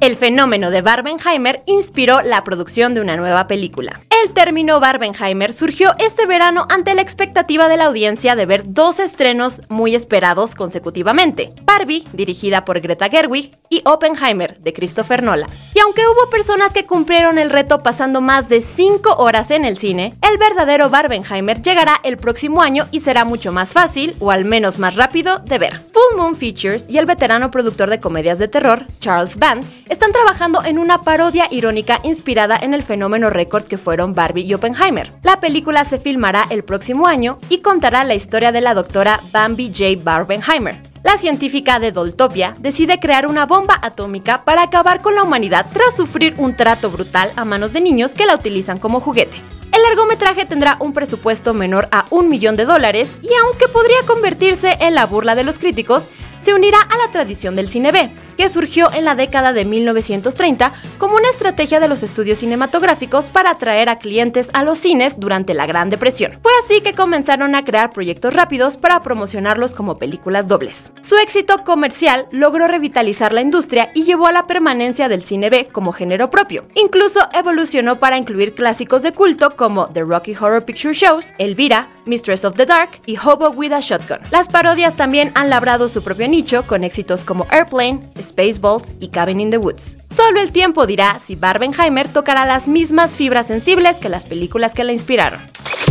El fenómeno de Barbenheimer inspiró la producción de una nueva película. El término Barbenheimer surgió este verano ante la expectativa de la audiencia de ver dos estrenos muy esperados consecutivamente. Barbie, dirigida por Greta Gerwig, y Oppenheimer, de Christopher Nolan. Y aunque hubo personas que cumplieron el reto pasando más de 5 horas en el cine, el verdadero Barbenheimer llegará el próximo año y será mucho más fácil, o al menos más rápido, de ver. Full Moon Features y el veterano productor de comedias de terror, Charles Band, están trabajando en una parodia irónica inspirada en el fenómeno récord que fueron Barbie y Oppenheimer. La película se filmará el próximo año y contará la historia de la doctora Bambi J. Barbenheimer. La científica de Doltopia decide crear una bomba atómica para acabar con la humanidad tras sufrir un trato brutal a manos de niños que la utilizan como juguete. El largometraje tendrá un presupuesto menor a un millón de dólares y aunque podría convertirse en la burla de los críticos, se unirá a la tradición del cine B, que surgió en la década de 1930 como una estrategia de los estudios cinematográficos para atraer a clientes a los cines durante la Gran Depresión. Fue así que comenzaron a crear proyectos rápidos para promocionarlos como películas dobles. Su éxito comercial logró revitalizar la industria y llevó a la permanencia del cine B como género propio. Incluso evolucionó para incluir clásicos de culto como The Rocky Horror Picture Shows, Elvira, Mistress of the Dark y Hobo with a Shotgun. Las parodias también han labrado su propio nicho con éxitos como Airplane, Spaceballs y Cabin in the Woods. Solo el tiempo dirá si Barbenheimer tocará las mismas fibras sensibles que las películas que la inspiraron.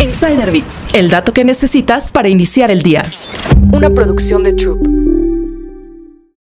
Insider Bits, el dato que necesitas para iniciar el día. Una producción de Troop.